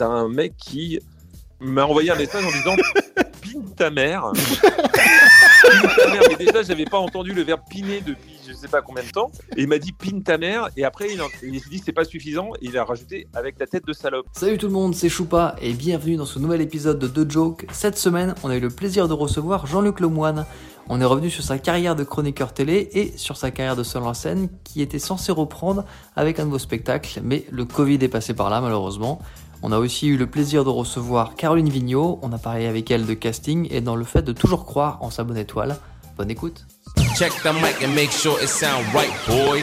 t'as un mec qui m'a envoyé un message en disant pine ta mère. pine ta mère. Mais déjà, j'avais pas entendu le verbe piner depuis je sais pas combien de temps. Et il m'a dit pine ta mère. Et après, il, il s'est dit c'est pas suffisant. Et il a rajouté avec ta tête de salope. Salut tout le monde, c'est Choupa et bienvenue dans ce nouvel épisode de The Joke. Cette semaine, on a eu le plaisir de recevoir Jean-Luc Lemoine. On est revenu sur sa carrière de chroniqueur télé et sur sa carrière de seul en scène qui était censé reprendre avec un nouveau spectacle, mais le Covid est passé par là malheureusement. On a aussi eu le plaisir de recevoir Caroline Vigneault, on a parlé avec elle de casting et dans le fait de toujours croire en sa bonne étoile. Bonne écoute. Check the mic and make sure it sound right, boys.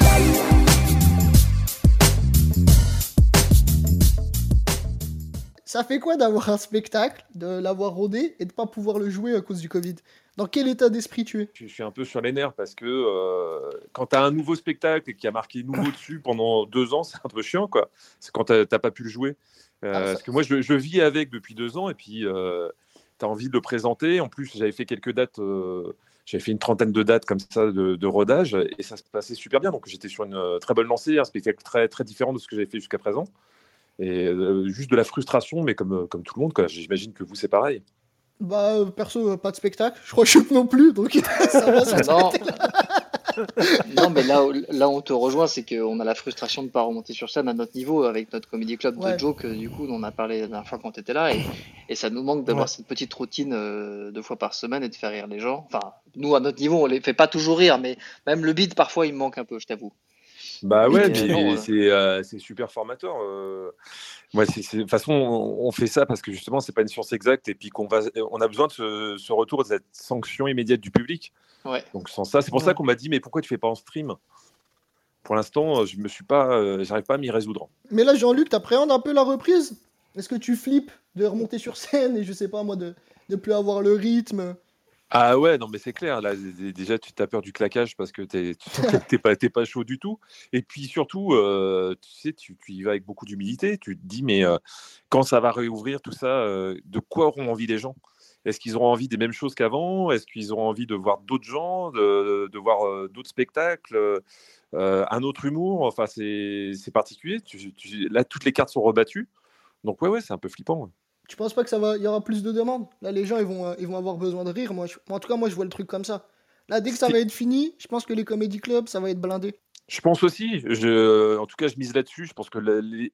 Ça fait quoi d'avoir un spectacle, de l'avoir rodé et de pas pouvoir le jouer à cause du Covid? Dans quel état d'esprit tu es? Je suis un peu sur les nerfs parce que euh, quand tu as un nouveau spectacle et qui a marqué nouveau dessus pendant deux ans, c'est un peu chiant, quoi. C'est quand tu n'as pas pu le jouer. Euh, Ah, ça- Parce que moi, je, je vis avec depuis deux ans et puis euh, tu as envie de le présenter. En plus, j'avais fait quelques dates, euh, j'avais fait une trentaine de dates comme ça de, de rodage et ça se passait super bien. Donc j'étais sur une euh, très bonne lancée, un spectacle très, très différent de ce que j'avais fait jusqu'à présent. Et euh, juste de la frustration, mais comme, euh, comme tout le monde. J'imagine que vous, c'est pareil. Bah, euh, perso, euh, pas de spectacle. Je crois que je non plus, donc ça va. ça- Non. non, mais là, où- là on te rejoint, c'est qu'on a la frustration de ne pas remonter sur scène à notre niveau avec notre comédie club Ouais. de joke, euh, du coup, dont on a parlé la dernière fois quand tu étais là, et, et ça nous manque d'avoir Ouais. cette petite routine euh, deux fois par semaine et de faire rire les gens. Enfin, nous, à notre niveau, on les fait pas toujours rire, mais même le beat, parfois, il me manque un peu, je t'avoue. Bah ouais, euh. c'est euh, c'est super formateur. euh. Moi, c'est c'est- de toute façon, on on fait ça parce que justement, c'est pas une science exacte et puis qu'on va, on a besoin de ce, ce retour, de cette sanction immédiate du public. Ouais. Donc sans ça, c'est pour Ouais. ça qu'on m'a dit, mais pourquoi tu fais pas en stream? Pour l'instant, je me suis pas, euh, j'arrive pas à m'y résoudre. Mais là, Jean-Luc, t'appréhendes un peu la reprise? Est-ce que tu flippes de remonter sur scène et je sais pas moi, de ne plus avoir le rythme? Ah ouais, non mais c'est clair. Là, déjà, tu as peur du claquage parce que t'es t'es pas, pas chaud du tout. Et puis surtout, euh, tu sais, tu, tu y vas avec beaucoup d'humilité. Tu te dis, mais euh, quand ça va réouvrir tout ça, euh, de quoi auront envie les gens? Est-ce qu'ils auront envie des mêmes choses qu'avant? Est-ce qu'ils auront envie de voir d'autres gens, de, de voir d'autres spectacles, un autre humour? Enfin, c'est c'est particulier. Tu- tu- là, toutes les cartes sont rebattues. Donc ouais, ouais, c'est un peu flippant. ouais. Tu penses pas que ça va, il y aura plus de demandes? Là, les gens, ils vont, euh, ils vont avoir besoin de rire. Moi, je- en tout cas, moi, je vois le truc comme ça. Là, dès que ça va être fini, je pense que les comédie clubs, ça va être blindé. Je pense aussi. Je, en tout cas, je mise là-dessus. Je pense que la- les-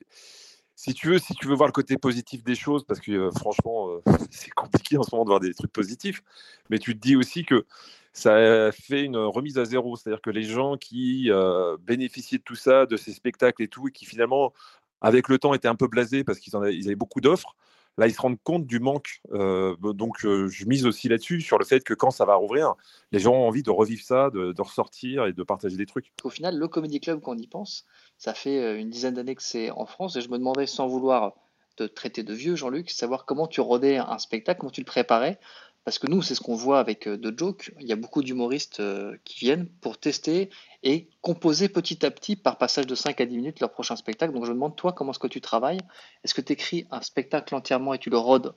si tu veux, si tu veux voir le côté positif des choses, parce que euh, franchement, euh, c'est compliqué en ce moment de voir des trucs positifs, mais tu te dis aussi que ça fait une remise à zéro. C'est-à-dire que les gens qui euh, bénéficiaient de tout ça, de ces spectacles et tout, et qui finalement, avec le temps, étaient un peu blasés parce qu'ils en avaient, ils avaient beaucoup d'offres. Là, ils se rendent compte du manque. Euh, donc, euh, je mise aussi là-dessus, sur le fait que quand ça va rouvrir, les gens ont envie de revivre ça, de, de ressortir et de partager des trucs. Au final, le Comedy Club, quand on y pense, ça fait euh, une dizaine d'années que c'est en France et je me demandais, sans vouloir te traiter de vieux, Jean-Luc, savoir comment tu rodais un spectacle, comment tu le préparais. Parce que nous, c'est ce qu'on voit avec euh, The Joke. Il y a beaucoup d'humoristes euh, qui viennent pour tester et composer petit à petit, par passage de 5 à 10 minutes, leur prochain spectacle. Donc je me demande, toi, comment est-ce que tu travailles? Est-ce que tu écris un spectacle entièrement et tu le rodes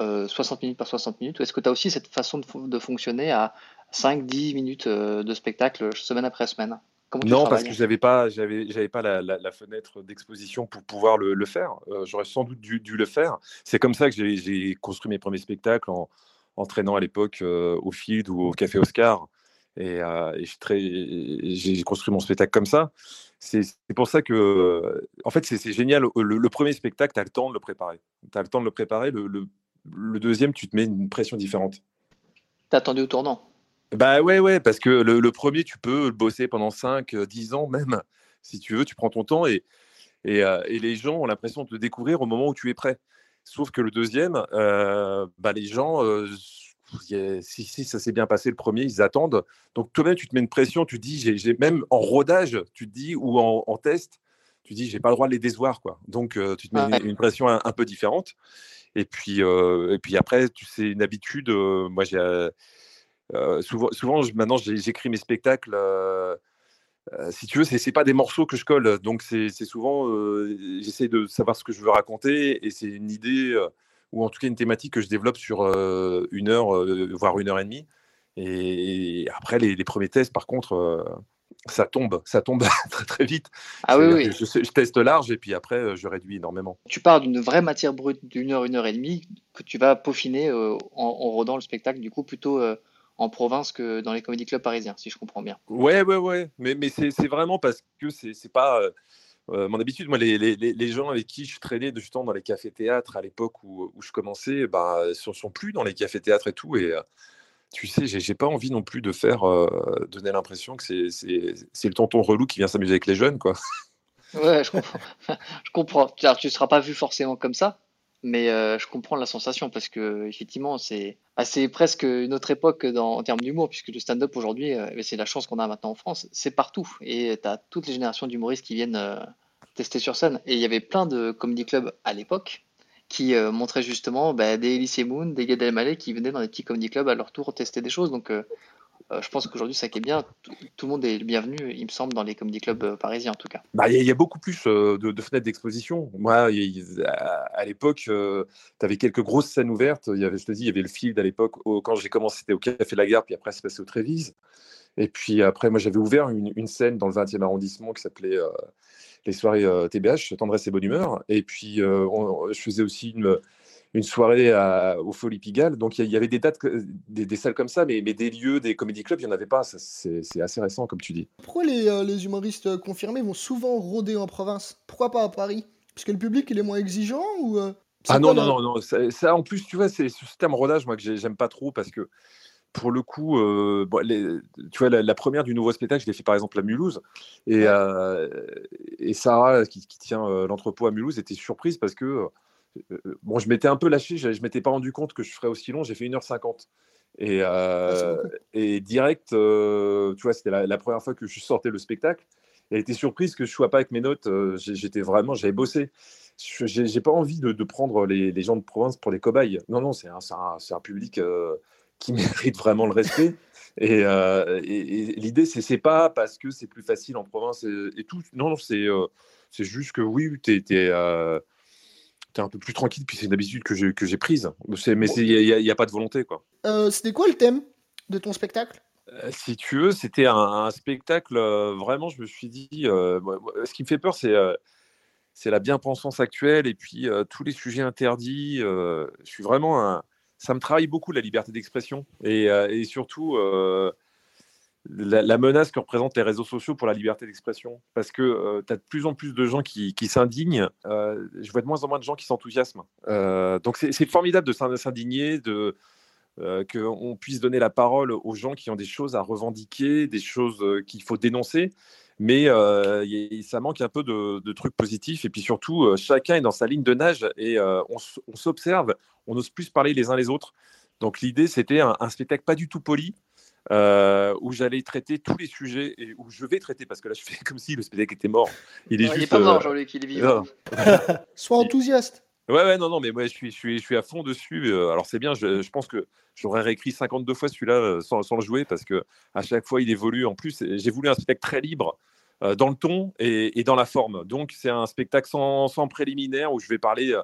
euh, 60 minutes par 60 minutes? Ou est-ce que tu as aussi cette façon de, fon- de fonctionner à 5-10 minutes euh, de spectacle semaine après semaine? Comment Non, parce que j'avais pas, j'avais, j'avais pas la, la- la fenêtre d'exposition pour pouvoir le, le faire. Euh, j'aurais sans doute dû, dû le faire. C'est comme ça que j'ai, j'ai construit mes premiers spectacles en, en traînant à l'époque euh, au Field ou au Café Oscar. Et, euh, et j'ai construit mon spectacle comme ça. C'est, pour ça que, euh, en fait, c'est, c'est génial. Le, le premier spectacle, tu as le temps de le préparer. Tu as le temps de le préparer. Le, le- le deuxième, tu te mets une pression différente. T'as attendu au tournant? Bah ouais, ouais, parce que le, le premier, tu peux le bosser pendant 5, 10 ans même, si tu veux, tu prends ton temps et, et, euh, et les gens ont l'impression de te découvrir au moment où tu es prêt. Sauf que le deuxième, euh, bah les gens, euh, si, si ça s'est bien passé le premier, ils attendent. Donc toi-même, tu te mets une pression, tu te dis, j'ai, même en rodage, tu te dis, ou en, en test, tu te dis, j'ai pas le droit de les décevoir. Quoi. Donc euh, tu te mets Ouais. une, une pression un, un peu différente. Et puis, euh, et puis après, tu sais, une habitude, moi j'ai... souvent, souvent maintenant, j'écris mes spectacles. Euh, si tu veux, c'est c'est pas des morceaux que je colle. Donc, c'est souvent, euh, j'essaie de savoir ce que je veux raconter et c'est une idée euh, ou en tout cas une thématique que je développe sur une heure, voire une heure et demie. Et après, les, les premiers tests, par contre, ça tombe, ça tombe très très vite. Ah oui, Je, je teste large et puis après je réduis énormément. Tu pars d'une vraie matière brute d'une heure, une heure et demie que tu vas peaufiner euh, en, en rodant le spectacle, du coup, plutôt euh, en province que dans les comédie clubs parisiens, si je comprends bien. Ouais, ouais, ouais. Mais, mais c'est c'est vraiment parce que c'est c'est pas euh, euh, mon habitude. Moi, les, les, les gens avec qui je traînais de justement dans les cafés-théâtres à l'époque où, où je commençais, bah, sont, sont plus dans les cafés-théâtres et tout. Et euh, tu sais, j'ai pas envie non plus de faire euh, donner l'impression que c'est c'est c'est le tonton relou qui vient s'amuser avec les jeunes, quoi. Ouais, je comprends. Je comprends. Tu ne seras pas vu forcément comme ça, mais euh, je comprends la sensation parce que effectivement, c'est assez presque une autre époque en termes d'humour, puisque le stand-up aujourd'hui, euh, c'est la chance qu'on a maintenant en France, c'est partout. Et tu toutes les générations d'humoristes qui viennent euh, tester sur scène. Et il y avait plein de comedy clubs à l'époque qui montraient justement bah, des Elysée Moon, des Gad Elmaleh qui venaient dans des petits comedy clubs à leur tour tester des choses. Donc, euh, euh, je pense qu'aujourd'hui, ça qui est bien, tout, le monde est le bienvenu, il me semble, dans les comedy clubs euh, parisiens en tout cas. Bah, il y, a- il y a beaucoup plus euh, de, fenêtres d'exposition. Moi, y à, l'époque, tu avais quelques grosses scènes ouvertes. Il y avait, je te dis, il y avait le Field à l'époque. Quand j'ai commencé, c'était au Café de la Gare, puis après, c'est passé au Trévise. Et puis après, moi, j'avais ouvert une, scène dans le 20e arrondissement qui s'appelait euh, les soirées euh, TBH, Tendresse et Bonne Humeur. Et puis, euh, je faisais aussi une, une soirée à- au Folie Pigalle. Donc, il y, avait des dates, des, des salles comme ça, mais, mais des lieux, des comédie clubs, il n'y en avait pas. C'est assez récent, comme tu dis. Pourquoi les, euh, les humoristes euh, confirmés vont souvent rôder en province? Pourquoi pas à Paris? Parce que le public il est moins exigeant ou euh, Ah non, non, non, non. Ça, ça, en plus, tu vois, c'est ce terme rodage, moi, que j'ai- j'aime pas trop parce que pour le coup, euh, bon, les- tu vois, la, la première du nouveau spectacle, je l'ai fait par exemple à Mulhouse. Et, euh, et Sarah, qui, qui tient euh, l'entrepôt à Mulhouse, était surprise parce que, bon, je m'étais un peu lâché, je, je m'étais pas rendu compte que je ferais aussi long, j'ai fait 1h50. Et, Ah, euh, beaucoup. et direct, euh, tu vois, c'était la, la première fois que je sortais le spectacle. Elle était surprise que je sois pas avec mes notes. euh, J'étais vraiment, j'avais bossé. Je- J'ai pas envie de, de prendre les, les gens de province pour des cobayes. Non, non, c'est un, un- un public euh, qui mérite vraiment le respect. Et, euh, et- et l'idée, c'est pas parce que c'est plus facile en province et, tout. Non, non, c'est euh, c'est juste que oui, tu es, un peu plus tranquille, puis c'est une habitude que j'ai que j'ai prise. Mais il n'y a, pas de volonté, quoi. Euh, C'était quoi le thème de ton spectacle? Euh, Si tu veux, c'était un, un spectacle, euh, vraiment, je me suis dit, ce qui me fait peur, c'est c'est la bien-pensance actuelle et puis tous les sujets interdits. je suis vraiment un- Ça me travaille beaucoup, la liberté d'expression et, et surtout la, menace que représentent les réseaux sociaux pour la liberté d'expression. Parce que tu as de plus en plus de gens qui, s'indignent. euh, je vois de moins en moins de gens qui s'enthousiasment. Euh, donc c'est formidable de s'in- s'indigner, de euh, qu'on puisse donner la parole aux gens qui ont des choses à revendiquer, des choses euh, qu'il faut dénoncer. Mais euh, ça manque un peu de, trucs positifs. Et puis surtout, euh, chacun est dans sa ligne de nage et euh, on, s'observe, on n'ose plus parler les uns les autres. Donc l'idée, c'était un spectacle pas du tout poli, euh, où j'allais traiter tous les sujets et où je vais traiter, parce que là, je fais comme si le spectacle était mort. Il est Non, il n'est juste. pas euh, mort, Jean-Luc, il est vivant. Sois enthousiaste. Ouais, ouais, non, non, mais moi, je suis, je suis, je suis à fond dessus. euh, Alors, c'est bien, je, je pense que j'aurais réécrit 52 fois celui-là euh, sans, sans le jouer parce que à chaque fois, il évolue. En plus, j'ai voulu un spectacle très libre euh, dans le ton et, et dans la forme. Donc, c'est un spectacle sans, sans préliminaire où je vais parler euh,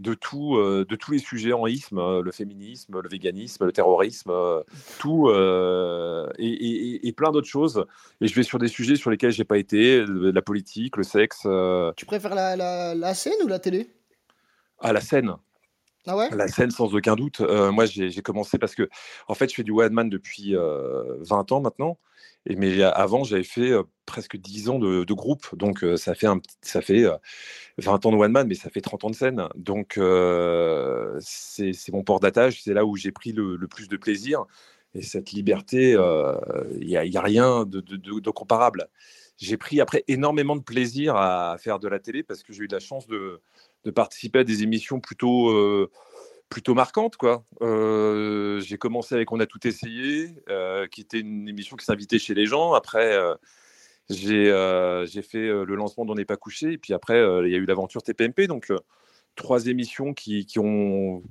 de tout, euh, de tous les sujets en isme, euh, le féminisme, le véganisme, le terrorisme, euh, tout, euh, et, et- et- et plein d'autres choses. Et je vais sur des sujets sur lesquels j'ai pas été, la politique, le sexe, Tu préfères la, la, la scène ou la télé? À la scène. Ah La scène, sans aucun doute. Moi, j'ai commencé parce que, en fait, je fais du one man depuis euh, 20 ans maintenant. Mais avant, j'avais fait presque 10 ans de, groupe. Donc, ça fait, ça fait euh, 20 ans de one man, mais ça fait 30 ans de scène. Donc, c'est mon port d'attache. C'est là où j'ai pris le, plus de plaisir. Et cette liberté, il n'y a, rien de- de comparable. J'ai pris après énormément de plaisir à faire de la télé parce que j'ai eu de la chance de, de participer à des émissions plutôt, euh, plutôt marquantes. Quoi. Euh, j'ai commencé avec On a tout essayé, euh, qui était une émission qui s'invitait chez les gens. Après, j'ai j'ai fait le lancement d'On n'est pas couché. Et puis après, il y a eu l'aventure TPMP. Donc, trois émissions qui, qui ont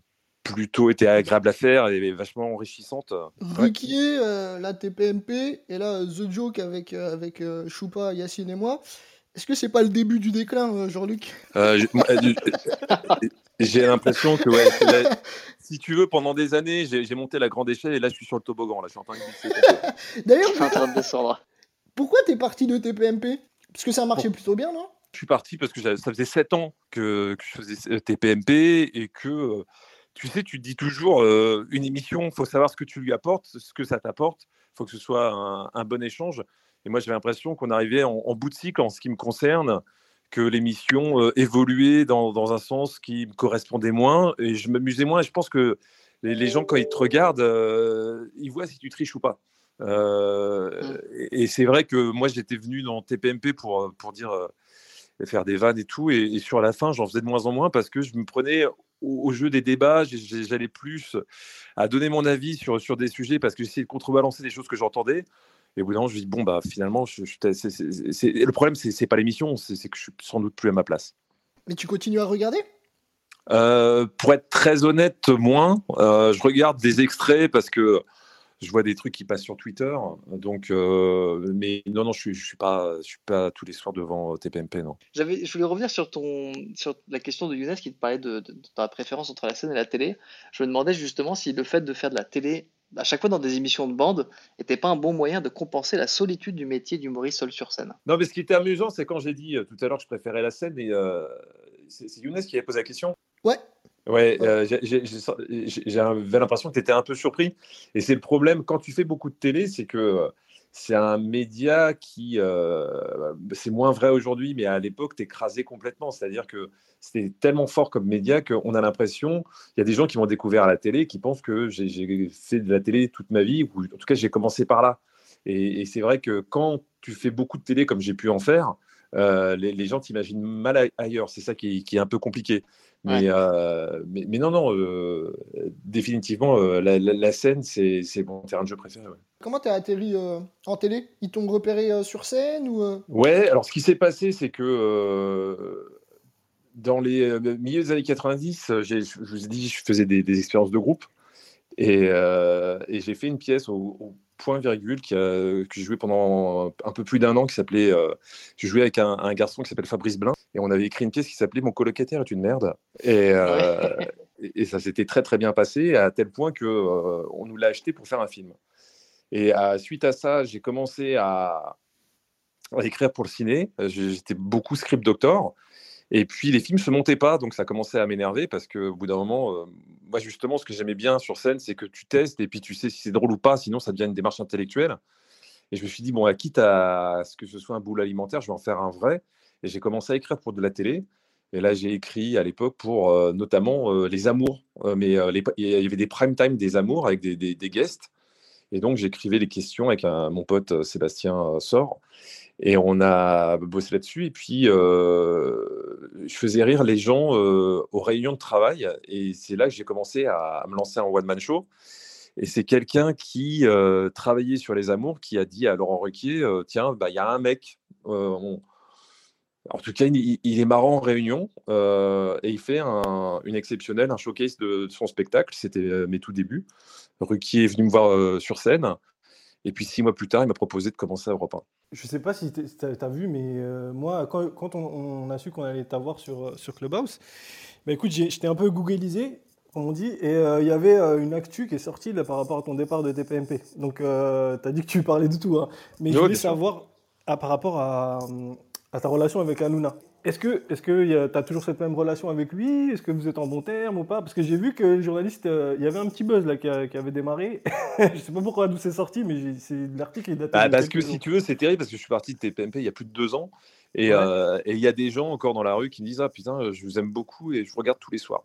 plutôt été agréables à faire et vachement enrichissantes. Euh, la TPMP, et là, The Joke avec, avec Choupa, Yacine et moi. Est-ce que c'est pas le début du déclin, euh, Jean-Luc? Euh, euh, j'ai l'impression que, ouais, c'est la- si tu veux, pendant des années, j'ai monté la grande échelle et là, je suis sur le toboggan. Là, je suis en train de glisser. D'ailleurs, Je suis en train de descendre. Pourquoi t'es parti de TPMP Parce que ça marchait plutôt bien, non? Je suis parti parce que j'avais- ça faisait 7 ans que, que je faisais TPMP et que, tu sais, tu te dis toujours, euh, une émission, il faut savoir ce que tu lui apportes, ce que ça t'apporte, il faut que ce soit un, un bon échange. Et moi, j'avais l'impression qu'on arrivait en, en bout de cycle en ce qui me concerne, que l'émission euh, évoluait dans, dans un sens qui me correspondait moins et je m'amusais moins. Et je pense que les, les gens, quand ils te regardent, euh, ils voient si tu triches ou pas. Euh, et et c'est vrai que moi, j'étais venu dans TPMP pour, pour dire euh, faire des vannes et tout. Et, et sur la fin, j'en faisais de moins en moins parce que je me prenais au, au jeu des débats. J'allais plus à donner mon avis sur, sur des sujets parce que j'essayais de contrebalancer des choses que j'entendais. Et au bout d'un moment, je me dis, bon, bah, finalement, je, je- c'est- c'est- c'est- le problème, c'est c'est pas l'émission, c'est c'est que je suis sans doute plus à ma place. Mais tu continues à regarder? Euh, pour être très honnête, moins. Euh, je regarde des extraits parce que je vois des trucs qui passent sur Twitter. Donc, euh, mais non, non, je suis, je suis pas, je suis pas tous les soirs devant TPMP, non. J'avais, je voulais revenir sur ton, sur la question de Younes qui te parlait de, de, de ta préférence entre la scène et la télé. Je me demandais justement si le fait de faire de la télé à chaque fois dans des émissions de bande n'était pas un bon moyen de compenser la solitude du métier d'humoriste seul sur scène. Non, mais ce qui était amusant, c'est quand j'ai dit euh, tout à l'heure que je préférais la scène, et euh, c'est Younes qui avait posé la question. Ouais. Ouais, euh, j'avais l'impression que tu étais un peu surpris. Et c'est le problème, quand tu fais beaucoup de télé, c'est que euh, c'est un média qui. euh, c'est moins vrai aujourd'hui, mais à l'époque, t'écrasais complètement. C'est-à-dire que c'était tellement fort comme média qu'on a l'impression. Il y a des gens qui m'ont découvert à la télé qui pensent que j'ai fait de la télé toute ma vie, ou en tout cas, j'ai commencé par là. Et c'est vrai que quand tu fais beaucoup de télé comme j'ai pu en faire, euh, les, les gens t'imaginent mal a- ailleurs. C'est ça qui est, qui est un peu compliqué. Mais, Ouais. euh, mais, mais non, non, euh, définitivement, euh, la, la- la scène, c'est mon terrain de jeu préféré. Ouais. Comment t'es atterri euh, en télé? Ils t'ont repéré euh, sur scène ou euh, Ouais, alors ce qui s'est passé, c'est que euh, dans les euh, milieux des années 90, euh, j'ai- je vous ai dit, je faisais des, des expériences de groupe. Et, euh, et j'ai fait une pièce au, au point virgule qui que j'ai joué pendant un peu plus d'un an qui s'appelait. euh, je jouais avec un, un garçon qui s'appelle Fabrice Blin et on avait écrit une pièce qui s'appelait Mon colocataire est une merde. Et, euh, et, et ça s'était très très bien passé à tel point que euh, on nous l'a acheté pour faire un film. Et à- suite à ça, j'ai commencé à, à écrire pour le ciné. J'étais beaucoup script doctor. Et puis les films se montaient pas, donc ça commençait à m'énerver parce qu'au bout d'un moment, euh, moi justement, ce que j'aimais bien sur scène, c'est que tu testes et puis tu sais si c'est drôle ou pas, sinon ça devient une démarche intellectuelle. Et je me suis dit, bon, à quitte à ce que ce soit un boulot alimentaire, je vais en faire un vrai. Et j'ai commencé à écrire pour de la télé. Et là, j'ai écrit à l'époque pour euh, notamment euh, Les Amours. Mais il y avait des prime time des Amours avec des, des- guests. Et donc, j'écrivais les questions avec mon pote Sébastien Sor. Et on a bossé là-dessus. Et puis, euh, je faisais rire les gens euh, aux réunions de travail. Et c'est là que j'ai commencé à, me lancer en one-man show. Et c'est quelqu'un qui euh, travaillait sur les amours qui a dit à Laurent Ruquier Tiens, bah, il y a un mec. En tout cas, il, est marrant en réunion et il fait un- une exceptionnelle, un showcase de, son spectacle. C'était mes tout débuts. Ruquier est venu me voir sur scène. Et puis six mois plus tard, il m'a proposé de commencer à Europe 1. Je sais pas si tu as, vu, mais euh, moi, quand, quand on, on a su qu'on allait t'avoir sur, euh, sur Clubhouse, bah écoute, j'étais un peu googlisé, comme on dit, et euh, il y avait euh, une actu qui est sortie là, par rapport à ton départ de TPMP. Donc, tu as dit que tu parlais de tout, hein. mais je voulais savoir ah, par rapport à, à ta relation avec Hanouna. Est-ce que est-ce que tu as toujours cette même relation avec lui? Est-ce que vous êtes en bon terme ou pas? Parce que j'ai vu que le journaliste, euh, il y avait un petit buzz là qui, a- qui avait démarré. je sais pas pourquoi d'où c'est sorti, mais j'ai- c'est l'article est daté. Bah, parce que si tu veux, c'est terrible parce que je suis parti de TPMP il y a plus de deux ans. Et Ouais. euh, et il y a des gens encore dans la rue qui me disent Ah putain, je vous aime beaucoup et je vous regarde tous les soirs.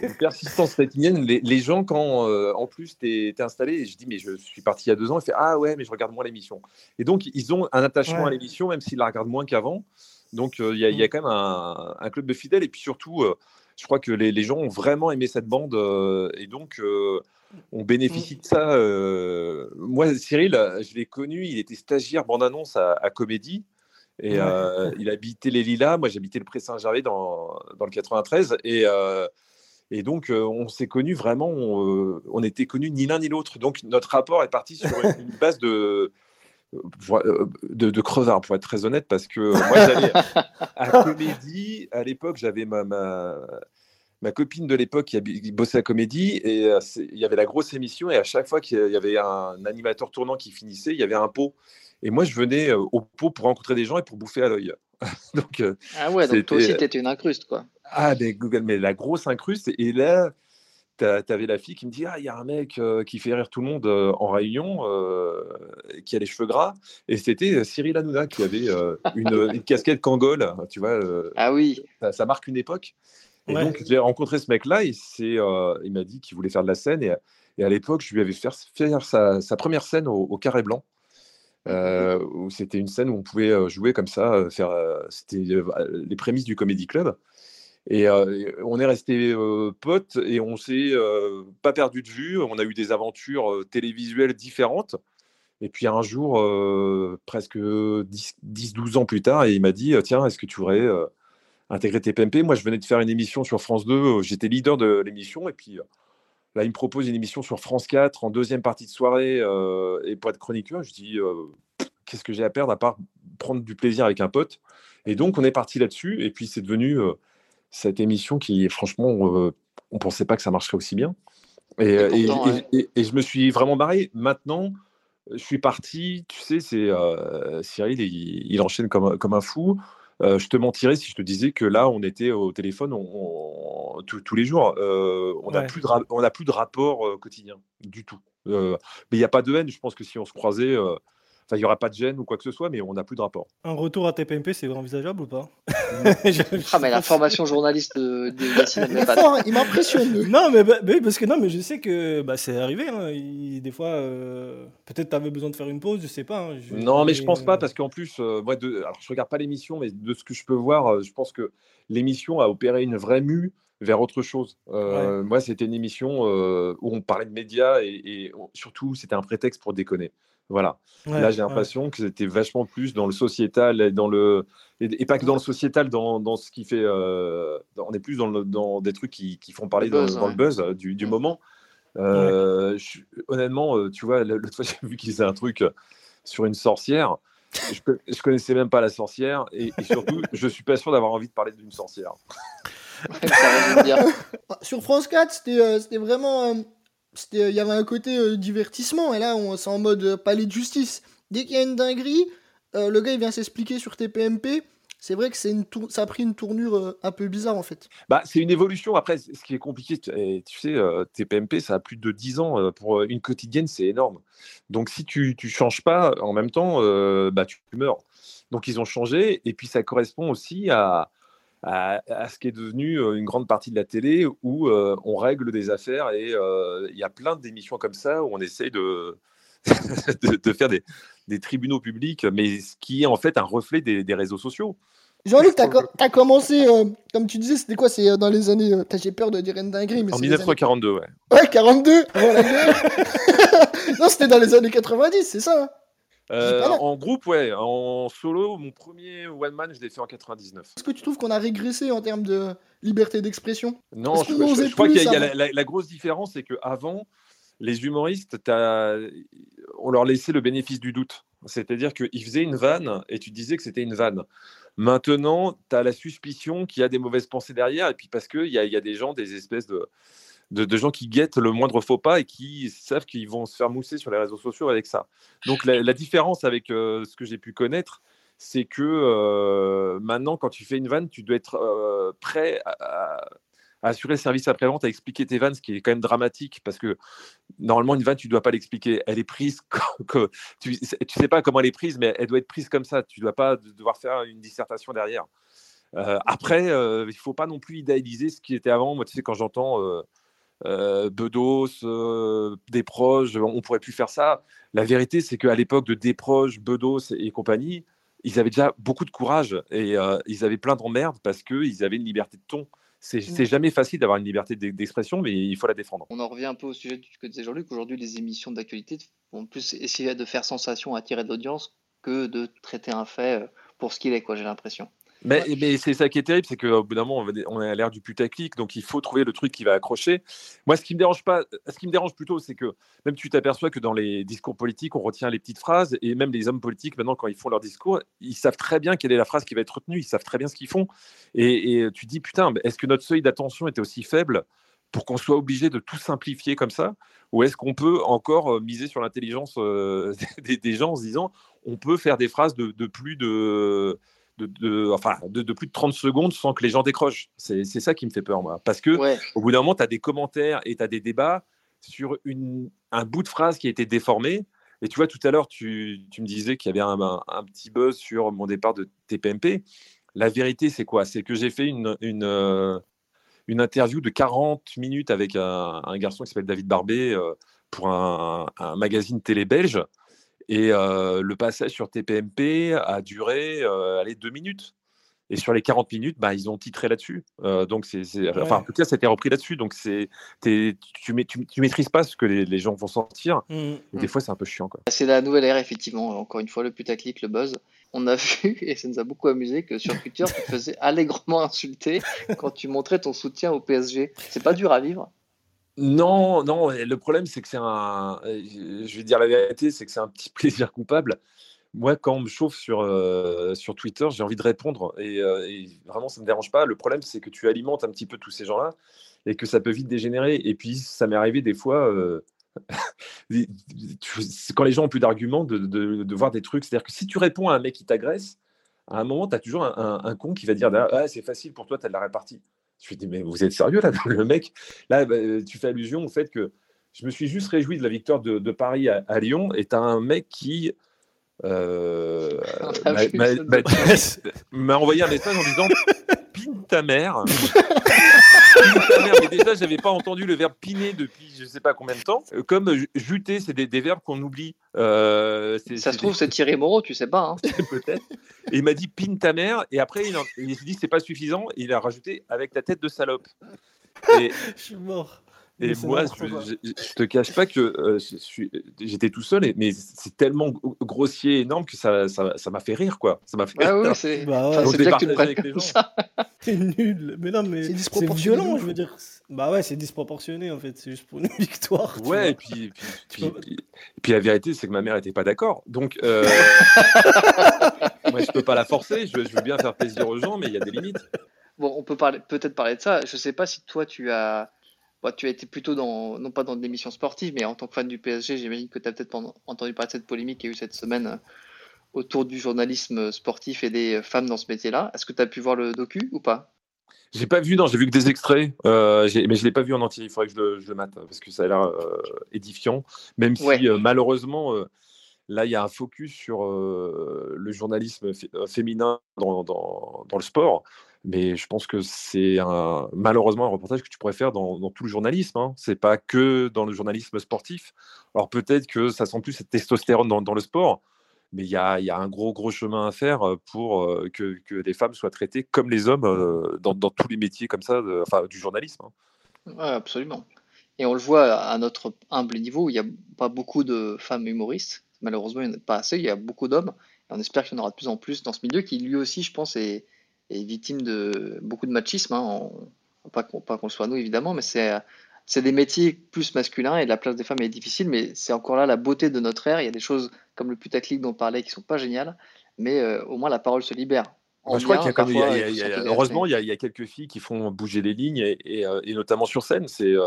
Une persistance rétinienne. Les, les gens, quand euh, en plus tu es, installé, et je dis Mais je suis parti il y a deux ans, ils font Ah ouais, mais je regarde moins l'émission. Et donc, ils ont un attachement Ouais. à l'émission, même s'ils la regardent moins qu'avant. Donc, euh, il y, a- il y a quand même un, un club de fidèles. Et puis surtout, euh, je crois que les, les gens ont vraiment aimé cette bande. euh, et donc. euh, on bénéficie de ça. euh, Moi, Cyril, je l'ai connu, il était stagiaire bande-annonce à, à Comédie. Et euh, il habitait les Lilas. Moi, j'habitais le Pré-Saint-Gervais dans, dans le 93. Et, euh, et donc, euh, on s'est connus vraiment, on, euh, était connus ni l'un ni l'autre. Donc, notre rapport est parti sur une, base de, euh, de, de crevard, pour être très honnête, parce que moi, j'allais à Comédie. À l'époque, j'avais ma, ma, copine de l'époque qui bossait à Comédie, et euh, il y avait la grosse émission, et à chaque fois qu'il y avait un animateur tournant qui finissait, il y avait un pot. Et moi, je venais euh, au pot pour rencontrer des gens et pour bouffer à l'œil. Donc, euh, Ah ouais, donc toi aussi, C'était- t'étais une incruste, quoi. ah, mais Google, mais la grosse incruste. Et là, t'a- t'avais la fille qui me dit Ah, il y a un mec euh, qui fait rire tout le monde euh, en réunion, euh, qui a les cheveux gras. Et c'était euh, Cyril Hanouna qui avait euh, une, une casquette Kangol. Tu vois, euh, Ah oui, ça, ça marque une époque. Et Ouais. donc, j'ai rencontré ce mec-là et c'est, euh, il m'a dit qu'il voulait faire de la scène. Et, et à l'époque, je lui avais fait faire sa, sa première scène au, au Carré Blanc. Euh, où c'était une scène où on pouvait jouer comme ça, faire, c'était euh, les prémices du Comedy Club. Et on est resté euh, potes et on s'est pas perdu de vue. On a eu des aventures télévisuelles différentes. Et puis un jour, presque 10-12 ans plus tard, et il m'a dit Tiens, est-ce que tu voudrais intégrer TPMP Moi, je venais de faire une émission sur France 2, euh, j'étais leader de l'émission. Et puis là, il me propose une émission sur France 4 en deuxième partie de soirée. euh, et pour être chroniqueur, je dis euh, Qu'est-ce que j'ai à perdre à part prendre du plaisir avec un pote? Et donc, on est parti là-dessus. Et puis, c'est devenu euh, cette émission qui, franchement, on pensait pas que ça marcherait aussi bien. Et, Et et- pourtant, et- ouais. et- et je me suis vraiment barré. Maintenant, je suis parti, tu sais, c'est euh, Cyril, il, il enchaîne comme un fou. Euh, je te mentirais si je te disais que là, on était au téléphone on- on- tous- tous les jours. Euh, on n'a Ouais. plus, de on plus de rapport quotidien du tout. Mais il n'y a pas de haine. Je pense que si on se croisait, enfin, il n'y aura pas de gêne ou quoi que ce soit, mais on n'a plus de rapport. Un retour à TPMP, c'est envisageable ou pas? Ah, mais la formation journaliste de, de Il hein, il m'impressionne. Non, mais, bah, bah parce que non, mais je sais que bah, c'est arrivé. hein. Il- des fois, euh, peut-être tu avais besoin de faire une pause, je sais pas. hein. Je- Non, mais je pense pas parce qu'en plus, euh, moi, de, alors je regarde pas l'émission, mais de ce que je peux voir, euh, je pense que l'émission a opéré une vraie mue vers autre chose. Euh, Moi, c'était une émission euh, où on parlait de médias et, surtout, c'était un prétexte pour déconner. Voilà. ouais, Là, j'ai ouais. l'impression que c'était vachement plus dans le sociétal et dans le et, et pas que dans le sociétal, dans, dans ce qui fait. euh, dans- on est plus dans, le- dans des trucs qui, qui font parler Le dans, buzz, dans le ouais. buzz du, du Mm. moment. Euh, je- honnêtement, tu vois, l'autre fois, j'ai vu qu'ils faisaient un truc sur une sorcière. Je connaissais même pas la sorcière et, et surtout, je suis pas sûr d'avoir envie de parler d'une sorcière. Ça résume bien. Sur France 4, c'était euh, c'était vraiment. euh, c'était- Il y avait un côté euh, divertissement, et là, on- c'est en mode euh, palais de justice. Dès qu'il y a une dinguerie, euh, le gars il vient s'expliquer sur TPMP. C'est vrai que c'est une tour- ça a pris une tournure euh, un peu bizarre en fait. Bah, c'est une évolution. Après, c- ce qui est compliqué, tu, et tu sais, euh, TPMP, ça a plus de 10 ans. euh, Pour euh, une quotidienne, c'est énorme. Donc, si tu ne changes pas en même temps, euh, bah, tu meurs. Donc, ils ont changé. Et puis, ça correspond aussi à, à, à ce qui est devenu une grande partie de la télé où euh, on règle des affaires. Et euh, il y a plein d'émissions comme ça où on essaye de, de, de faire des, des tribunaux publics, mais ce qui est en fait un reflet des, des réseaux sociaux. Jean-Luc, co- t'as commencé, euh, comme tu disais, c'était quoi C'est euh, dans les années. euh, J'ai peur de dire une dinguerie, mais En c'est les années- 1942, ouais. Ouais, 42 avant la guerre. Non, c'était dans les années 90, c'est ça hein Euh, en groupe, ouais. En solo, mon premier one man, je l'ai fait en 99. Est-ce que tu trouves qu'on a régressé en termes de liberté d'expression? Non, je, crois qu'il y a, y la, grosse différence, c'est qu'avant, les humoristes, on leur laissait le bénéfice du doute. C'est-à-dire qu'ils faisaient une vanne et tu disais que c'était une vanne. Maintenant, tu as la suspicion qu'il y a des mauvaises pensées derrière, et puis parce qu'il y a, y a des gens, des espèces de, de, gens qui guettent le moindre faux pas et qui savent qu'ils vont se faire mousser sur les réseaux sociaux avec ça. Donc la, différence avec euh, ce que j'ai pu connaître, c'est que euh, maintenant, quand tu fais une vanne, tu dois être euh, prêt à, assurer le service après-vente, à expliquer tes vannes, ce qui est quand même dramatique, parce que normalement, une vanne, tu ne dois pas l'expliquer. Elle est prise, co- tu ne sais pas comment elle est prise, mais elle doit être prise comme ça. Tu ne dois pas devoir faire une dissertation derrière. Après, il ne faut pas non plus idéaliser ce qui était avant. Moi, tu sais, quand j'entends euh, Bedos, euh, Desproges, on pourrait plus faire ça. La vérité, c'est qu'à l'époque de Desproges, Bedos et compagnie, ils avaient déjà beaucoup de courage et euh, ils avaient plein d'emmerdes parce qu'ils avaient une liberté de ton. C'est c'est jamais facile d'avoir une liberté d'e- d'expression, mais il faut la défendre. On en revient un peu au sujet que disait Jean-Luc. Aujourd'hui, les émissions d'actualité vont plus essayer de faire sensation, attirer de l'audience, que de traiter un fait euh, pour ce qu'il est, quoi, j'ai l'impression. Mais, mais c'est ça qui est terrible, c'est qu'au bout d'un moment, on est à l'ère du putaclic, donc il faut trouver le truc qui va accrocher. Moi, ce qui me dérange pas, ce qui me dérange plutôt, c'est que même tu t'aperçois que dans les discours politiques, on retient les petites phrases, et même les hommes politiques, maintenant, quand ils font leur discours, ils savent très bien quelle est la phrase qui va être retenue, ils savent très bien ce qu'ils font. Et, et tu te dis, putain, est-ce que notre seuil d'attention était aussi faible pour qu'on soit obligé de tout simplifier comme ça? Ou est-ce qu'on peut encore euh, miser sur l'intelligence euh, des, des gens en se disant, on peut faire des phrases de, de plus de de, de- enfin, de, de plus de 30 secondes sans que les gens décrochent. C'est ça qui me fait peur, moi. Parce que Ouais. au bout d'un moment, tu as des commentaires et tu as des débats sur une, un bout de phrase qui a été déformé. Et tu vois, tout à l'heure, tu, tu me disais qu'il y avait un, un- un petit buzz sur mon départ de TPMP. La vérité, c'est quoi? C'est que j'ai fait une, une, euh, une interview de 40 minutes avec un, un garçon qui s'appelle David Barbet euh, pour un, un magazine télé belge. Et euh, le passage sur TPMP a duré euh, allez, deux minutes. Et sur les 40 minutes, bah, ils ont titré là-dessus. Euh, donc, c'est, c'est- enfin, en tout cas, ça a été repris là-dessus. Donc, c'est, t'es- tu, tu, tu, tu maîtrises pas ce que les, les gens vont sortir. Mm. Et des Mm. fois, c'est un peu chiant. Quoi. C'est la nouvelle ère, effectivement. Encore une fois, le putaclic, le buzz. On a vu, et ça nous a beaucoup amusé, que sur Twitter, tu te faisais allègrement insulter quand tu montrais ton soutien au PSG. C'est pas dur à vivre. Non, non, le problème, c'est que c'est un. euh, Je vais dire la vérité, c'est que c'est un petit plaisir coupable. Moi, quand on me chauffe sur, euh, sur Twitter, j'ai envie de répondre. Et, euh, et vraiment, ça ne me dérange pas. Le problème, c'est que tu alimentes un petit peu tous ces gens-là et que ça peut vite dégénérer. Et puis, ça m'est arrivé des fois, quand les gens ont plus d'arguments, de, de- de voir des trucs. C'est-à-dire que si tu réponds à un mec qui t'agresse, à un moment, tu as toujours un con qui va dire Ah, c'est facile pour toi, tu as de la répartie. Je lui dis Mais vous êtes sérieux là Le mec, là, bah, tu fais allusion au fait que je me suis juste réjoui de la victoire de, de Paris à, à Lyon et tu as un mec qui. euh, On a m'a- vu m'a- ça. m'a dit- m'a envoyé un message en disant Pine ta mère. Pine ta mère. Mais déjà, j'avais pas entendu le verbe piner depuis je sais pas combien de temps. Euh, Comme ju- juter, c'est des, des verbes qu'on oublie. Euh, Ça se trouve, des- c'est Thierry Moreau, tu sais pas. Hein. peut-être. Et il m'a dit pine ta mère. Et après, il, en- il s'est dit c'est pas suffisant. Et il a rajouté avec ta tête de salope. Et, Je suis mort. Et moi, je, je, je te cache pas que euh, j'étais tout seul, et- mais c'est tellement gro- grossier, énorme que ça ça ça m'a fait rire, quoi. Ça m'a fait Ah oui, c'est Bah ouais. enfin, bien que tu le prennes comme ça. C'est nul. Mais non, mais C'est violent, je veux dire. Bah ouais, c'est disproportionné en fait. C'est juste pour une victoire. Ouais, et puis, puis, puis, puis- puis la vérité, c'est que ma mère n'était pas d'accord. Donc, euh, moi, je peux pas la forcer. Je, je veux bien faire plaisir aux gens, mais il y a des limites. Bon, on peut parler, peut-être parler de ça. Je sais pas si toi, tu as, bah, tu as été plutôt dans, non pas dans des émissions sportives, mais en tant que fan du PSG, j'imagine que tu as peut-être entendu parler de cette polémique qu'il y a eu cette semaine euh, autour du journalisme sportif et des femmes dans ce métier-là. Est-ce que tu as pu voir le docu ou pas? J'ai pas vu, non, j'ai vu que des extraits, euh, mais je l'ai pas vu en entier. Il faudrait que je le, je le mate parce que ça a l'air euh, édifiant, même si euh, malheureusement, euh, là, il y a un focus sur euh, le journalisme fé- euh, féminin dans, dans, dans le sport. Mais je pense que c'est un, malheureusement un reportage que tu pourrais faire dans, tout le journalisme. Hein. C'est pas que dans le journalisme sportif. Alors peut-être que ça sent plus cette testostérone dans, le sport, mais il y a, un gros, gros chemin à faire euh, pour euh, que, les femmes soient traitées comme les hommes euh, dans, tous les métiers comme ça, enfin du journalisme. hein. Absolument. Et on le voit à notre humble niveau, il n'y a pas beaucoup de femmes humoristes. Malheureusement, il n'y en a pas assez. Il y a beaucoup d'hommes. On espère qu'il y en aura de plus en plus dans ce milieu qui, lui aussi, je pense, est, victime de beaucoup de machisme. hein. Pas qu'on soit nous, évidemment, mais c'est c'est des métiers plus masculins et la place des femmes est difficile. Mais c'est encore là la beauté de notre ère. Il y a des choses comme le putaclic dont on parlait qui sont pas géniales, mais euh, au moins la parole se libère. Je crois qu'il y a quand même- il y a- parfois, il y a- il il y a- faut s'en heureusement, il y, a, il y a quelques filles qui font bouger les lignes et, et, euh, et notamment sur scène. C'est euh,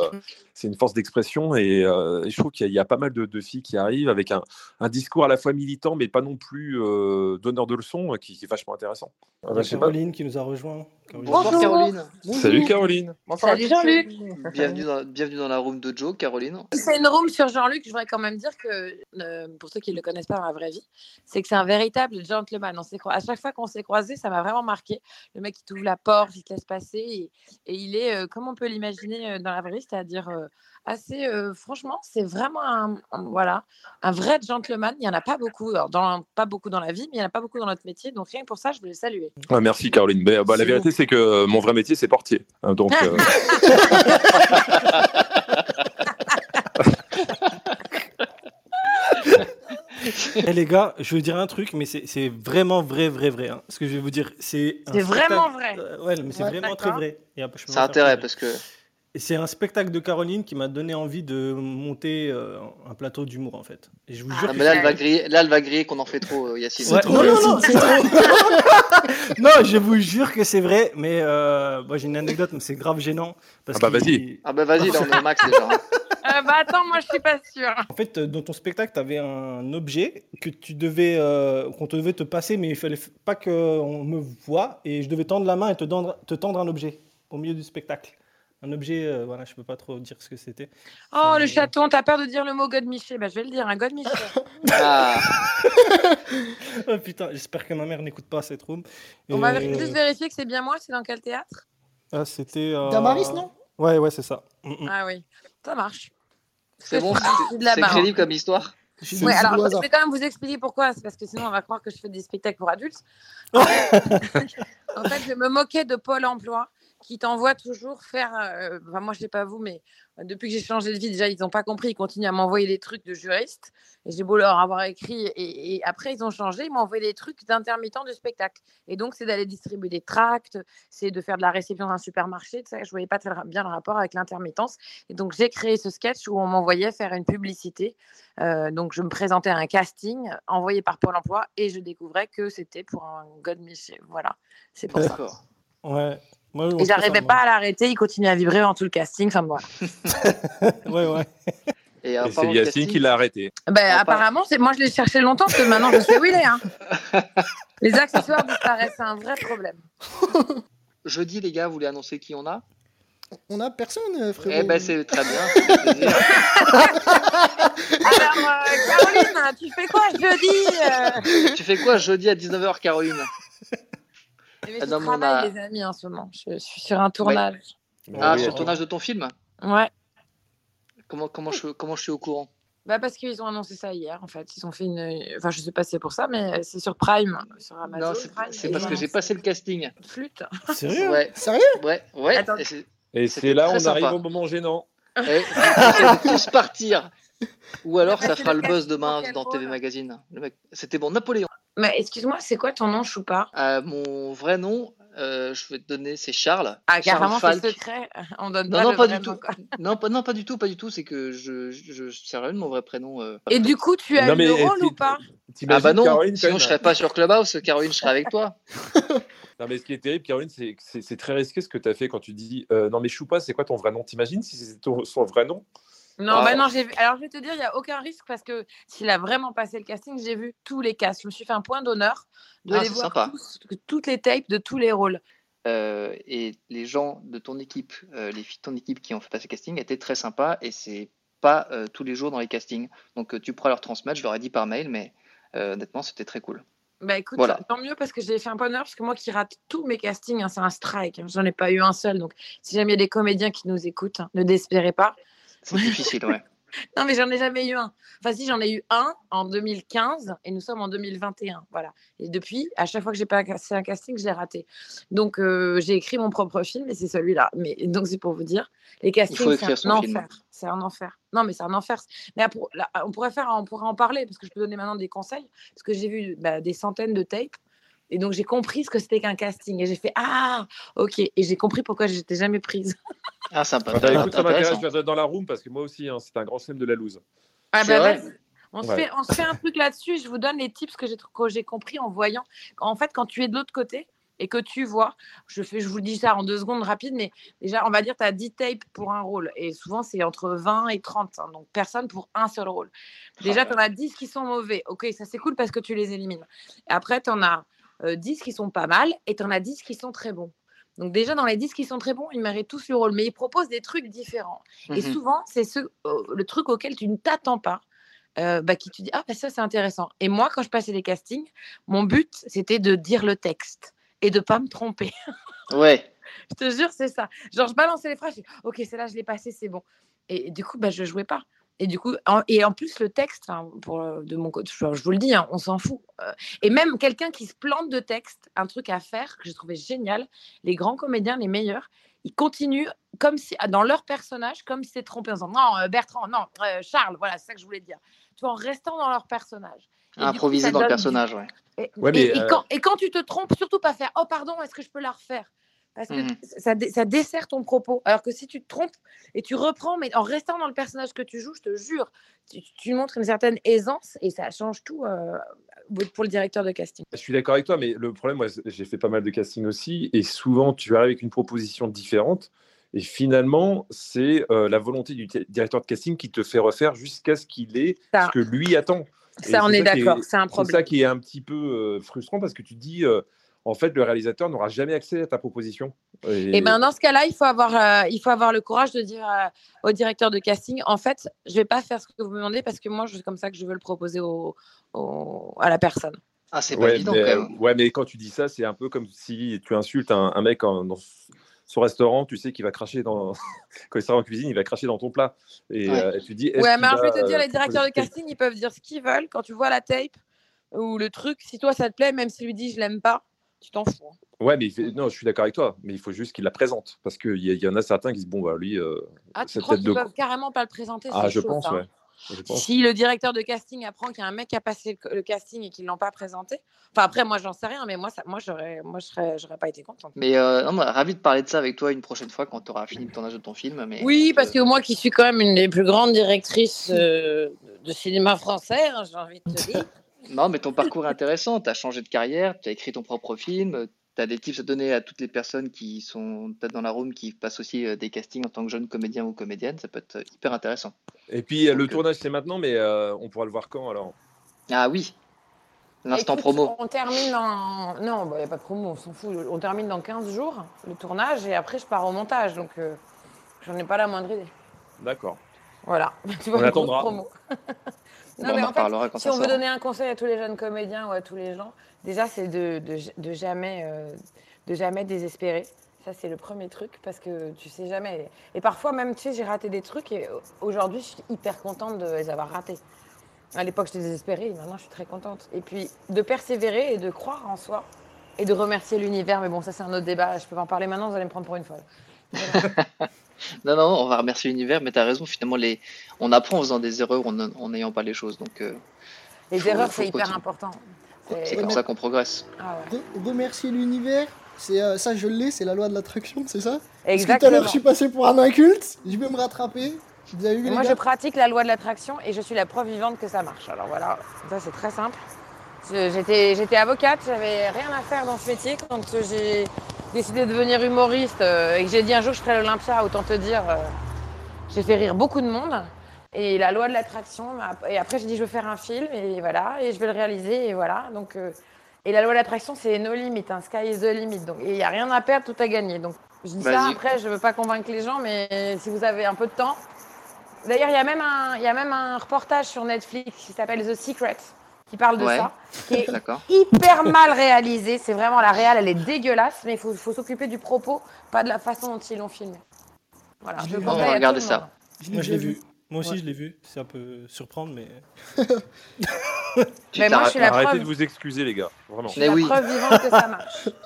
c'est une force d'expression et, euh, et je trouve qu'il y, a- il y a pas mal de, de filles qui arrivent avec un, un discours à la fois militant mais pas non plus euh, donneur de leçons qui, qui est vachement intéressant. Ah, bah, pas. Caroline qui nous a rejoint. Caroline. Bonjour. Caroline. Salut Caroline. Salut Jean-Luc. Bienvenue dans, bienvenue dans la room de Joe, Caroline. C'est une room sur Jean-Luc. Je voudrais quand même dire que, euh, pour ceux qui ne le connaissent pas dans la vraie vie, c'est que c'est un véritable gentleman. On À chaque fois qu'on s'est croisés, ça m'a vraiment marqué. Le mec qui t'ouvre la porte, il te laisse passer. Et, et il est, euh, comme on peut l'imaginer euh, dans la vraie vie, c'est-à-dire euh, assez. euh, franchement, c'est vraiment un, un- voilà, un vrai gentleman. Il n'y en a pas beaucoup. Alors, dans, pas beaucoup dans la vie, mais il n'y en a pas beaucoup dans notre métier. Donc rien que pour ça, je voulais saluer. Ouais, merci Caroline. Mais, bah, la vérité, c'est que euh, mon vrai métier, c'est portier. Hein, donc, Eh les gars, je veux dire un truc, mais c'est c'est vraiment vrai, vrai, vrai. hein. Ce que je vais vous dire, c'est. C'est vraiment vrai. Euh, ouais, mais c'est Ouais. vraiment très vrai. Et après, je peux Ça intérêt parce que Et c'est un spectacle de Caroline qui m'a donné envie de monter euh, un plateau d'humour en fait. Et je vous Ah, jure Ah, que mais là, c'est- elle va griller, là, elle va griller qu'on en fait trop, euh, Yacine. Ouais, trop, non, non, Yacine, non, je vous jure que c'est vrai, mais euh, moi j'ai une anecdote, mais c'est grave gênant. Parce Ah bah, vas-y. Ah bah vas-y, là on est au max déjà. hein. Euh, bah attends, moi je suis pas sûre. En fait, euh, dans ton spectacle, tu avais un objet que tu devais, euh, qu'on te devait te passer, mais il fallait pas qu'on me voit, et je devais tendre la main et te tendre, te tendre un objet au milieu du spectacle. Un objet, euh, voilà, je peux pas trop dire ce que c'était. Oh, le chaton, t'as peur de dire le mot godemiché Bah je vais le dire, un godemiché. Ah, Oh, putain, j'espère que ma mère n'écoute pas cette room. On va juste vérifier que c'est bien moi, c'est dans quel théâtre? Ah, c'était. euh, Damaris, non? Ouais, ouais, c'est ça. Mm, mm. Ah oui, ça marche. C'est bon, C'est crédible comme histoire. Ouais, alors, je vais quand même vous expliquer pourquoi. C'est parce que sinon, on va croire que je fais des spectacles pour adultes. en fait, je me moquais de Pôle emploi qui t'envoie toujours faire. euh, moi, je sais pas vous, mais euh, depuis que j'ai changé de vie, déjà, ils n'ont pas compris. Ils continuent à m'envoyer des trucs de juriste. Et j'ai beau leur avoir écrit. Et, après, ils ont changé. Ils m'ont envoyé des trucs d'intermittent du spectacle. Et donc, c'est d'aller distribuer des tracts, c'est de faire de la réception dans un supermarché. Je voyais pas très bien le rapport avec l'intermittence. Et donc, j'ai créé ce sketch où on m'envoyait faire une publicité. Euh, donc, je me présentais à un casting envoyé par Pôle emploi et je découvrais que c'était pour un God. Voilà, c'est pour ça. D'accord. Ouais. J'arrivais ça pas à l'arrêter, il continuait à vibrer en tout le casting. Enfin, voilà. Ouais, ouais. Et, c'est Yacine qui l'a arrêté. Ben, Ah, apparemment, c'est moi je l'ai cherché longtemps parce que maintenant je sais où il est. hein. Les accessoires disparaissent, c'est un vrai problème. Jeudi, les gars, vous voulez annoncer qui on a? On a personne, euh, frérot. Eh ben c'est très bien. Alors, euh, Caroline, tu fais quoi jeudi euh? Tu fais quoi jeudi à 19h, Caroline? Eh Ah Je non, mais on travaille, a- les amis, en ce moment. Je suis sur un tournage. Ah, Oui, sur le attends. tournage de ton film Ouais. comment, comment, je, comment je suis au courant? Bah parce qu'ils ont annoncé ça hier, en fait. Ils ont fait une. Enfin, je sais pas si c'est pour ça, mais c'est sur Prime, sur Amazon. Non, c'est et parce que j'ai passé le casting. Flûte. Sérieux? Ouais, Sérieux? Ouais, ouais. Attends. et c'est- Et là on arrive sympa. au moment gênant. eh, vous allez tous partir. Ou alors ça fera le buzz demain dans TV Magazine. Le mec- C'était bon, Napoléon. Mais excuse-moi, c'est quoi ton nom, Choupa? Euh, mon vrai nom, euh, je vais te donner, c'est Charles. Ah, carrément, c'est secret. On donne Non, pas non, le pas vrai du nom, tout. Non, pas, non, pas du tout, pas du tout. C'est que je, je, je c'est rien de mon vrai prénom. euh. Et du coup, tu as Non, eu mais le rôle ou pas? Ah bah non, Caroline, sinon je serais pas sur Clubhouse, Caroline, je serais avec toi. Non, mais ce qui est terrible, Caroline, c'est très risqué ce que tu as fait quand tu dis euh, Non, mais Choupa, c'est quoi ton vrai nom? T'imagines si c'était ton- son vrai nom? Non, Ah. bah non, j'ai vu. Alors, je vais te dire, il n'y a aucun risque parce que s'il a vraiment passé le casting, j'ai vu tous les casts. Je me suis fait un point d'honneur de Ah, les voir tous, toutes les tapes de tous les rôles. Euh, et les gens de ton équipe, euh, les filles de ton équipe qui ont fait passer le casting étaient très sympas et c'est pas euh, tous les jours dans les castings. Donc tu pourras leur transmettre, je leur ai dit par mail, mais honnêtement c'était très cool. Bah écoute, Voilà. tant mieux parce que j'ai fait un point d'honneur parce que moi qui rate tous mes castings, hein, c'est un strike. hein. J'en ai pas eu un seul. Donc, si jamais il y a des comédiens qui nous écoutent, hein, ne désespérez pas. C'est difficile, ouais. Non, mais j'en ai jamais eu un. Enfin, si, j'en ai eu un en 2015 et nous sommes en 2021. Voilà. Et depuis, à chaque fois que j'ai passé un casting, je l'ai raté. Donc, euh, j'ai écrit mon propre film et c'est celui-là. Mais donc, c'est pour vous dire, les castings, c'est un enfer. C'est un enfer. Non, mais c'est un enfer. Mais là, pour- là, on pourrait faire, on pourrait en parler parce que je peux donner maintenant des conseils parce que j'ai vu bah, des centaines de tapes. Et donc, j'ai compris ce que c'était qu'un casting. Et j'ai fait Ah, ok. Et j'ai compris pourquoi j'étais jamais prise. Ah, sympa. Ah écoute, ça m'intéresse, je dans la room parce que moi aussi, hein, c'est un grand film de la loose. Ah bah vrai. On se, Ouais. fait, on se fait un truc là-dessus. Je vous donne les tips que j'ai que j'ai compris en voyant. En fait, quand tu es de l'autre côté et que tu vois, je, fais, je vous dis ça en deux secondes rapide, mais déjà, on va dire tu as 10 tapes pour un rôle. Et souvent, c'est entre 20 et 30. hein, donc, personne pour un seul rôle. Déjà, tu en as 10 qui sont mauvais. Ok, ça c'est cool parce que tu les élimines. Et après, tu en as 10 qui sont pas mal et tu en as 10 qui sont très bons. Donc déjà, dans les 10 qui sont très bons, ils méritent tous le rôle, mais ils proposent des trucs différents. Et Mhm. souvent, c'est ce, euh, le truc auquel tu ne t'attends pas, euh, bah, qui te dit Ah, bah, ça, c'est intéressant. Et moi, quand je passais les castings, mon but, c'était de dire le texte et de pas me tromper. Ouais. je te jure, c'est ça. Genre, je balançais les phrases, je dis Ok, celle-là, je l'ai passée, c'est bon. Et, du coup, bah, je jouais pas. Et du coup, en, et en plus, le texte, hein, pour, euh, de mon côté, je, je vous le dis, hein, on s'en fout. Euh, et même quelqu'un qui se plante de texte, un truc à faire que j'ai trouvé génial, les grands comédiens, les meilleurs, ils continuent comme si, dans leur personnage, comme si c'était trompé en disant non, euh, Bertrand, non, euh, Charles, voilà, c'est ça que je voulais dire. Tu vois, en restant dans leur personnage. Et du coup, Improviser dans le du- personnage, ouais. Et, Ouais, mais, et- euh, quand, et quand tu te trompes, surtout pas faire Oh, pardon, est-ce que je peux la refaire? Parce que Mhm. ça, dessert ton propos. Alors que si tu te trompes et tu reprends, mais en restant dans le personnage que tu joues, je te jure, tu, tu montres une certaine aisance et ça change tout euh, pour le directeur de casting. Je suis d'accord avec toi, mais le problème, moi, j'ai fait pas mal de casting aussi, et souvent, tu arrives avec une proposition différente, et finalement, c'est euh, la volonté du directeur de casting qui te fait refaire jusqu'à ce qu'il ait Ça. ce que lui attend. Et Ça, on est d'accord, c'est un C'est ça problème. qui est un petit peu euh, frustrant parce que tu dis, euh, en fait, le réalisateur n'aura jamais accès à ta proposition. Et ben dans ce cas-là, il faut avoir, euh, il faut avoir le courage de dire euh, au directeur de casting, en fait, je vais pas faire ce que vous me demandez parce que moi, c'est comme ça que je veux le proposer au, au- à la personne. Ah, c'est pas ouais, évident mais, quand même. ouais, mais quand tu dis ça, c'est un peu comme si tu insultes un, un mec en- dans son restaurant, tu sais qu'il va cracher dans. quand il sera en cuisine, il va cracher dans ton plat. Et Ouais. euh, tu dis. Ouais, mais alors, je vais va, te dire, les directeurs de casting, ils peuvent dire ce qu'ils veulent. Quand tu vois la tape ou le truc, si toi ça te plaît, même s'il lui dit je l'aime pas, tu t'en fous. hein. Ouais, mais non, je suis d'accord avec toi, mais il faut juste qu'il la présente parce qu'il y, y en a certains qui disent bon, bah lui. euh, Ah, tu crois qu'ils de- peuvent carrément pas le présenter Ah, c'est je pense, hein. ouais. Je pense. Si le directeur de casting apprend qu'il y a un mec qui a passé le, casting et qu'ils ne l'ont pas présenté, enfin après moi j'en sais rien, mais moi ça, moi j'aurais, moi je serais, j'aurais pas été contente. Mais euh, ravi de parler de ça avec toi une prochaine fois quand tu auras fini le tournage de ton film. Mais Oui, parce te- que moi qui suis quand même une des plus grandes directrices euh, de cinéma français, hein, j'ai envie de te dire. Non, mais ton parcours est intéressant. Tu as changé de carrière, tu as écrit ton propre film, tu as des tips à donner à toutes les personnes qui sont peut-être dans la room, qui passent aussi euh, des castings en tant que jeune comédien ou comédienne. Ça peut être euh, hyper intéressant. Et puis euh, le tournage, c'est maintenant, mais euh, on pourra le voir quand alors? Ah oui, l'instant promo. On termine dans. Non, il n'y a pas de promo, on s'en fout. On termine dans 15 jours le tournage et après je pars au montage. Donc euh, j'en ai pas la moindre idée. D'accord. Voilà. Tu On vois, une grosse attendra. promo. Non, mais en en fait, quand si on veut donner un conseil à tous les jeunes comédiens ou à tous les gens, déjà c'est de, de, de jamais, euh, de jamais désespérer. Ça, c'est le premier truc parce que tu sais jamais. Et parfois, même, tu sais, j'ai raté des trucs et aujourd'hui, je suis hyper contente de les avoir ratés. À l'époque, j'étais désespérée, maintenant, je suis très contente. Et puis, de persévérer et de croire en soi et de remercier l'univers. Mais bon, ça, c'est un autre débat. Je peux pas en parler maintenant, vous allez me prendre pour une folle. Non, non, on va remercier l'univers, mais tu as raison. Finalement, les... on apprend en faisant des erreurs, en n'ayant pas les choses. Donc, euh, Les Faut- erreurs, c'est hyper important. c'est comme ça qu'on progresse. Ah ouais. Remercier l'univers, c'est euh, ça je l'ai, c'est la loi de l'attraction, c'est ça? Parce que tout à Exactement. l'heure je suis passé pour un inculte, je vais me rattraper. Vous avez vu Et les moi, je pratique la loi de l'attraction et je suis la preuve vivante que ça marche. Alors voilà, ça c'est très simple. J'étais avocate, j'avais rien à faire dans ce métier. Quand j'ai décidé de devenir humoriste euh, et que j'ai dit un jour je ferai l'Olympia, autant te dire, euh, j'ai fait rire beaucoup de monde. Et la loi de l'attraction, et après j'ai dit je veux faire un film et voilà, et je vais le réaliser et voilà. Donc, euh, et la loi de l'attraction c'est no limit, un sky is the limit. Donc il n'y a rien à perdre, tout à gagner. Donc je dis ça après, je veux pas convaincre les gens, mais si vous avez un peu de temps, D'ailleurs, il y, a même un- il y a même un reportage sur Netflix qui s'appelle The Secret, qui parle de Ouais. ça, qui est hyper mal réalisé. C'est vraiment la réal, elle est dégueulasse, mais il faut, faut s'occuper du propos, pas de la façon dont ils l'ont filmé. Voilà, Je On va regarder ça. Moi, je l'ai vu. Moi aussi, Ouais. je l'ai vu. C'est un peu surprendre, mais. Mais moi, je suis la Arrêtez preuve. de vous excuser, les gars. Vraiment. Je suis Mais la oui. preuve vivante que ça marche.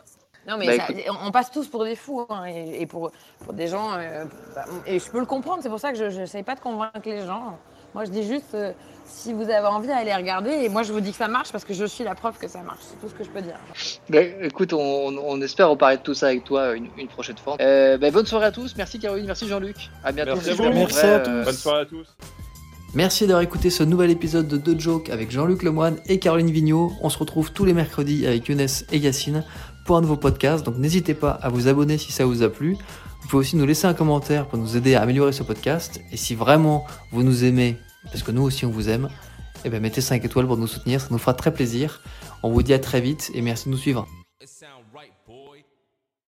Non, mais Bah, ça- on passe tous pour des fous, hein, et, et pour, pour des gens. euh, bah, et je peux le comprendre, c'est pour ça que je n'essaye pas de convaincre les gens. Moi, je dis juste, euh, si vous avez envie, allez regarder. Et moi, je vous dis que ça marche parce que je suis la preuve que ça marche. C'est tout ce que je peux dire. Bah, écoute, on, on espère reparler de tout ça avec toi une, une prochaine fois. Euh, bah, bonne soirée à tous. Merci Caroline, merci Jean-Luc. À bientôt. Merci à vous. Merci à tous. euh, Bonne soirée à tous. Merci d'avoir écouté ce nouvel épisode de The Joke avec Jean-Luc Lemoine et Caroline Vigneault. On se retrouve tous les mercredis avec Younes et Yacine pour un nouveau podcast. Donc n'hésitez pas à vous abonner si ça vous a plu. Vous pouvez aussi nous laisser un commentaire pour nous aider à améliorer ce podcast. Et si vraiment vous nous aimez, parce que nous aussi on vous aime, eh bien mettez 5 étoiles pour nous soutenir, ça nous fera très plaisir. On vous dit à très vite et merci de nous suivre.